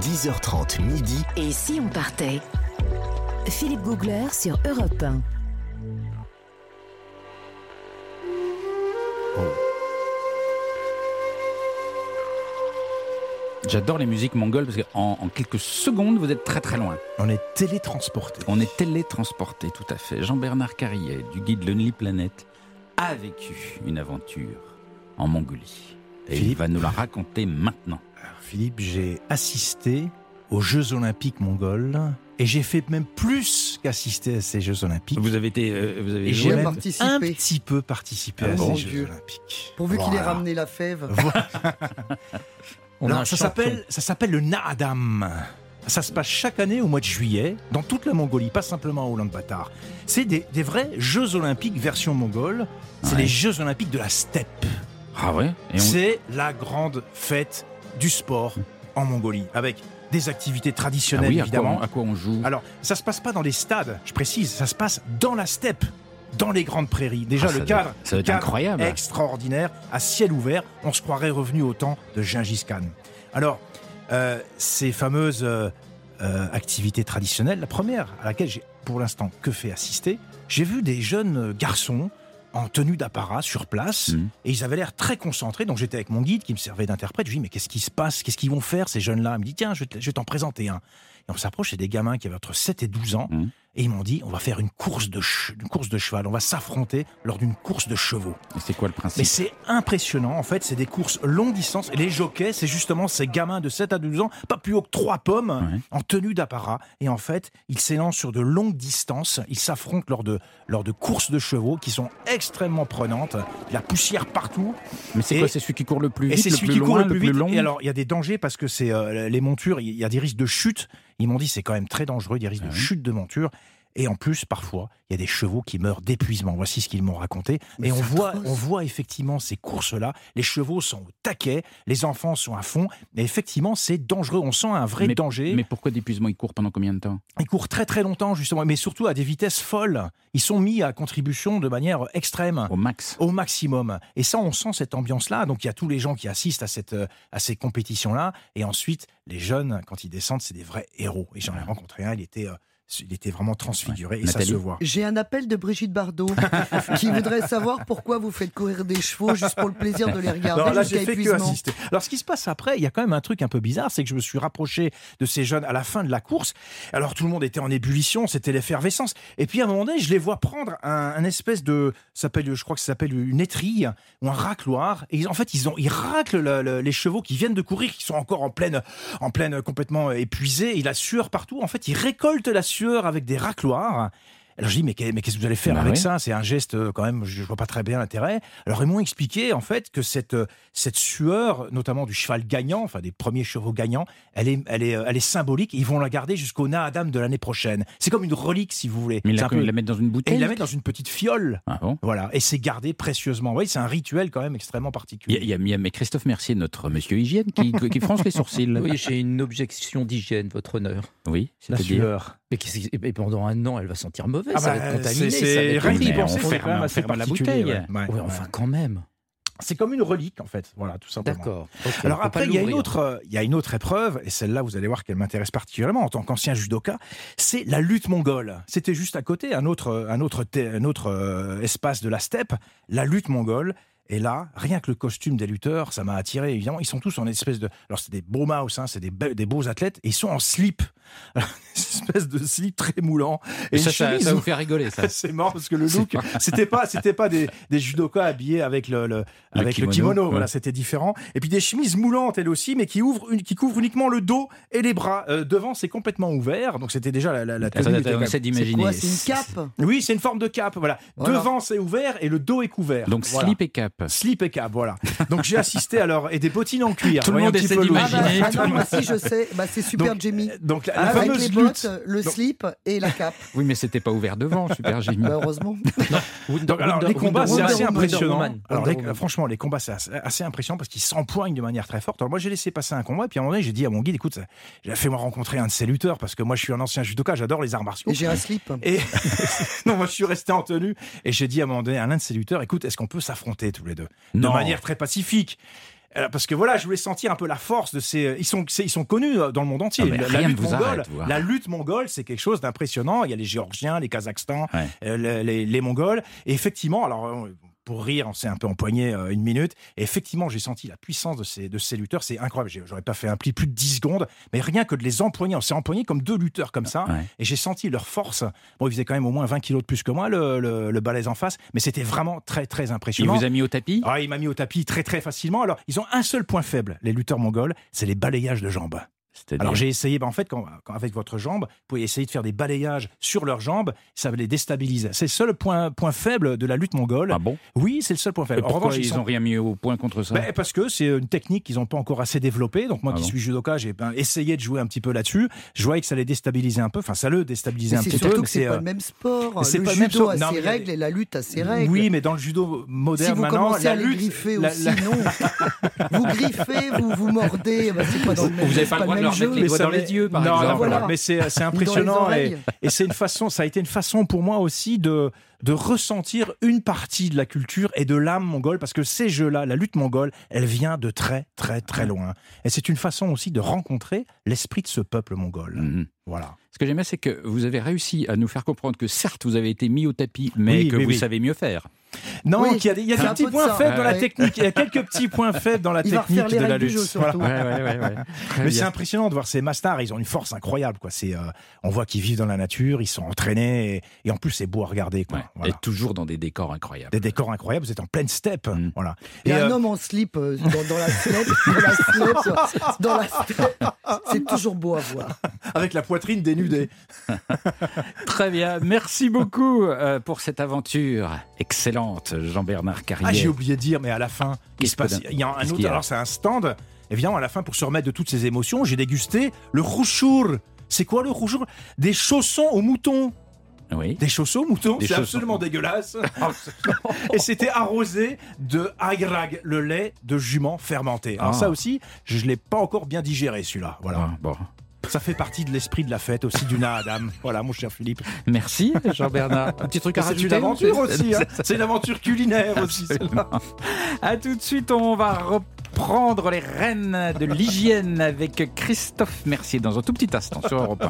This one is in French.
10h30 midi. Et si on partait? Philippe Googler sur Europe 1. J'adore les musiques mongoles parce qu'en en quelques secondes, vous êtes très très loin. On est télétransporté. On est télétransporté, tout à fait. Jean-Bernard Carrier, du guide Lonely Planet, a vécu une aventure en Mongolie. Et il Philippe va nous la raconter maintenant. Philippe, j'ai assisté aux Jeux Olympiques mongols et j'ai fait même plus qu'assister à ces Jeux Olympiques. Vous avez été. euh, vous avez j'ai participé. un petit peu participé Ah, à ces Dieu. Jeux Olympiques. Pourvu qu'il ait ramené la fève. On Alors, ça s'appelle ça s'appelle le Naadam. Ça se passe chaque année au mois de juillet, dans toute la Mongolie, pas simplement au Ulaanbaatar. C'est des, des vrais Jeux Olympiques version mongole. C'est Ouais. les Jeux Olympiques de la steppe. Ah ouais? On- C'est la grande fête du sport en Mongolie, avec des activités Ah traditionnelles oui, à quoi, évidemment. à quoi on joue? Alors, ça se passe pas dans les stades, je précise, ça se passe dans la steppe, dans les grandes prairies. Déjà, Ah, le cadre, doit cadre incroyable. extraordinaire, à ciel ouvert, on se croirait revenu au temps de Gengis Khan. Alors, euh, ces fameuses euh, euh, activités traditionnelles, la première à laquelle j'ai pour l'instant que fait assister, j'ai vu des jeunes garçons en tenue d'apparat sur place Mhm. et ils avaient l'air très concentrés. Donc j'étais avec mon guide qui me servait d'interprète. Je lui dis mais qu'est-ce qui se passe? Qu'est-ce qu'ils vont faire ces jeunes-là? Il me dit tiens je vais t'en présenter un. Et on s'approche, c'est des gamins qui avaient entre 7 et 12 ans. Mhm. Et ils m'ont dit on va faire une course de, une course de cheval, on va s'affronter lors d'une course de chevaux. Et C'est quoi le Mais principe c'est impressionnant, en fait, c'est des courses longue distance. Et les jockeys, c'est justement ces gamins de 7 à 12 ans, pas plus haut que trois pommes, Ouais. en tenue d'apparat. Et en fait, ils s'élancent sur de longues distances. Ils s'affrontent lors de, lors de courses de chevaux qui sont extrêmement prenantes. Il y a la poussière partout. Mais c'est et- quoi C'est celui qui court le plus Et vite, c'est le celui plus qui loin, court le plus vite. long Et alors, il y a des dangers parce que c'est euh, les montures, il y a des risques de chute. Ils m'ont dit c'est quand même très dangereux, des risques Ah de chute de monture. Et en plus, parfois, il y a des chevaux qui meurent d'épuisement. Voici ce qu'ils m'ont raconté. Mais et on voit, on voit effectivement ces courses-là. Les chevaux sont au taquet, les enfants sont à fond. Et effectivement, c'est dangereux. On sent un vrai mais, danger. Mais pourquoi d'épuisement? Il court pendant combien de temps? Ils courent très très longtemps, justement, mais surtout à des vitesses folles. Ils sont mis à contribution de manière extrême Au max au maximum. Et ça, on sent cette ambiance-là. Donc, il y a tous les gens qui assistent à, cette, euh, à ces compétitions-là. Et ensuite, les jeunes, quand ils descendent, c'est des vrais héros. Et j'en ai rencontré un, il était, euh, il était vraiment transfiguré. Et Nathalie ça se voit. J'ai un appel de Brigitte Bardot qui voudrait savoir pourquoi vous faites courir des chevaux juste pour le plaisir de les regarder Non, là, j'ai fait que assister. Alors, ce qui se passe après, il y a quand même un truc un peu bizarre, c'est que je me suis rapproché de ces jeunes à la fin de la course. Alors, tout le monde était en ébullition, c'était l'effervescence. Et puis, à un moment donné, je les vois prendre un, un espèce de, ça s'appelle, je crois que ça s'appelle une étrille ou un racloir. Et ils- en fait, ils ont, ils raclent le- le- les chevaux qui viennent de courir, qui sont encore en pleine, en pleine, complètement épuisés. Il a sueur partout. En fait, ils récoltent la sueur avec des racloirs. Alors je dis mais qu'est- mais qu'est-ce que vous allez faire Bah avec oui. ça? C'est un geste euh, quand même, je vois pas très bien l'intérêt. Alors ils m'ont expliqué en fait que cette euh, cette sueur, notamment du cheval gagnant, enfin des premiers chevaux gagnants, elle est elle est euh, elle est symbolique. Ils vont la garder jusqu'au Naadam de l'année prochaine. C'est comme une relique si vous voulez. Mais C'est la, peu- la met dans une et bouteille ils la mettent dans une petite fiole. Ah bon? Voilà, et c'est gardé précieusement. Oui, c'est un rituel quand même extrêmement particulier. a, il y a- il y a- mais Christophe Mercier, notre monsieur hygiène, qui, qui fronce les sourcils. Oui, j'ai une objection d'hygiène, votre honneur. Oui, La c'est-à-dire? sueur. Mais, qui- et pendant un an, elle va sentir mauvaise, Ah ça bah, va être contaminé. c'est- rien on c'est ferme- assez ferme la bouteille. ouais. Ouais, Ouais, enfin, quand même. C'est comme une relique en fait. Voilà, tout simplement. D'accord. Alors après, pas il y, a une l'ouvrir. autre, euh, il y a une autre épreuve, et celle-là, vous allez voir qu'elle m'intéresse particulièrement en tant qu'ancien judoka, c'est la lutte mongole. C'était juste à côté, un autre, un autre, thé- un autre euh, espace de la steppe, la lutte mongole. Et là, rien que le costume des lutteurs, ça m'a attiré. Évidemment, ils sont tous en espèce de. Alors, c'est des beaux mouse, hein, c'est des, be- des beaux athlètes, et ils sont en slip. Alors, une espèce de slip très moulant. Et une ça, chemise ça vous fait rigoler, ça. c'est marrant parce que le look, c'était pas, c'était pas des, des judokas habillés avec le, le- Le avec le kimono, kimono. ouais. Voilà, c'était différent. Et puis des chemises moulantes elles aussi, mais qui ouvrent, une, qui couvrent uniquement le dos et les bras. Euh, devant, c'est complètement ouvert, donc c'était déjà la, la, la tenue essaie même- C'est d'imaginer. C'est une cape? Oui, c'est une forme de cape. Voilà. Voilà. Devant, c'est ouvert et le dos est couvert. Donc Voilà. slip et cap. Slip et cap, voilà. Donc j'ai assisté alors et des bottines en cuir. Tout le monde essaie peu le- d'imaginer. Ah non, moi si je sais, bah, c'est Super Donc, Jamie. Donc la, la Avec fameuse les lutte. bottes, le slip et la cape. Oui, mais c'était pas ouvert devant, super Jimmy. Bah, heureusement. Donc, alors, Wonder- les combats, c'est assez impressionnant. Wonder Woman. Alors, Wonder les- Woman. franchement, les combats, c'est assez, assez impressionnant parce qu'ils s'empoignent de manière très forte. Alors, moi, j'ai laissé passer un combat, et puis à un moment donné, j'ai dit à mon guide, écoute, j'ai fait moi rencontrer un de ces lutteurs parce que moi, je suis un ancien judoka, j'adore les arts martiaux. Et j'ai un slip. Et non, moi, je suis resté en tenue et j'ai dit à un moment donné à l'un de ces lutteurs, écoute, est-ce qu'on peut s'affronter tous les deux? Non. de manière très pacifique Euh, Parce que voilà, je voulais sentir un peu la force de ces. Ils sont, ils sont connus euh, dans le monde entier. Ah, la, lutte mongole, arrête, la lutte mongole, c'est quelque chose d'impressionnant. Il y a les Géorgiens, les Kazakhstans, Ouais. euh, les- les Mongols. Et effectivement, alors. Pour rire, on s'est un peu empoigné euh, une minute. Et effectivement, j'ai senti la puissance de ces, de ces lutteurs. C'est incroyable. J'aurais pas fait un pli plus de 10 secondes. Mais rien que de les empoigner, on s'est empoigné comme deux lutteurs comme ça. Ouais. Et j'ai senti leur force. Bon, ils faisaient quand même au moins 20 kilos de plus que moi, le, le, le balèze en face. Mais c'était vraiment très, très Il impressionnant. vous a mis au tapis? Ah, il m'a mis au tapis très très facilement. Alors, ils ont un seul point faible, les lutteurs mongols, c'est les balayages de jambes. Alors j'ai essayé, bah, en fait, quand, quand avec votre jambe, vous pouvez essayer de faire des balayages sur leurs jambes, ça les déstabilise. C'est le seul point, point faible de la lutte mongole. Ah bon? Oui, c'est le seul point Et faible. En pourquoi revanche, ils sont- n'ont rien mis au point contre ça? Ben, parce que c'est une technique qu'ils n'ont pas encore assez développée. Donc moi Ah qui bon? suis judoka, j'ai ben, essayé de jouer un petit peu là-dessus. Je voyais que ça les déstabilisait un peu. Enfin, ça le déstabilisait Mais un petit surtout peu. que c'est euh, pas le même sport. c'est le pas le même judo sport. a Non, ses règles et la lutte a ses règles. Oui, mais dans le judo moderne si vous maintenant, commencez la à les lutte, griffer la- aussi, la- non. vous griffez, vous vous mordez, bah, c'est pas dans le même Vous même leur jeu. mettre les doigts dans yeux, par non, exemple. non, voilà. Voilà. Mais c'est impressionnant et, c'est une façon, ça a été une façon pour moi aussi de de ressentir une partie de la culture et de l'âme mongole parce que ces jeux-là, la lutte mongole, elle vient de très très très loin et c'est une façon aussi de rencontrer l'esprit de ce peuple mongol. Mhm. Voilà. Ce que j'aimais, c'est que vous avez réussi à nous faire comprendre que certes, vous avez été mis au tapis, mais Oui, que vous oui. savez mieux faire. Non, Oui, qu'il y a des, il y a des petits de points faibles dans la technique. Il y a quelques petits points faibles dans la Il va technique refaire les de la lutte. jeu Voilà. surtout. Mais c'est impressionnant de voir ces mastars, ils ont une force incroyable. Quoi. C'est, euh, on voit qu'ils vivent dans la nature, ils sont entraînés, et, et en plus c'est beau à regarder. Quoi. Ouais. Voilà. Et toujours dans des décors incroyables. Des décors incroyables, vous êtes en pleine steppe. Mm. Voilà. Et, un euh, homme en slip euh, dans, dans la steppe, dans la steppe, dans la steppe. C'est toujours beau à voir. avec la poitrine dénudée. Très bien. Merci beaucoup euh, pour cette aventure excellente, Jean-Bernard Carrier. Ah, j'ai oublié de dire, mais à la fin, il se passe. Il y a un autre. a Alors, c'est un stand. Évidemment, à la fin, pour se remettre de toutes ces émotions, j'ai dégusté le rouchour. C'est quoi le rouchour? Des chaussons aux moutons. Oui. Des chaussons aux moutons C'est absolument dégueulasse. Et c'était arrosé de agrag, le lait de jument fermenté. Alors, Ah. ça aussi, je ne l'ai pas encore bien digéré, celui-là. Voilà. Ah, bon. Ça fait partie de l'esprit de la fête aussi du Adam. Voilà, mon cher Philippe. Merci, Jean-Bernard. Un petit truc à C'est une rajouter aventure aussi. hein. C'est une aventure culinaire aussi. À tout de suite, on va reprendre les rênes de l'hygiène avec Christophe Mercier dans un tout petit instant sur Europe 1.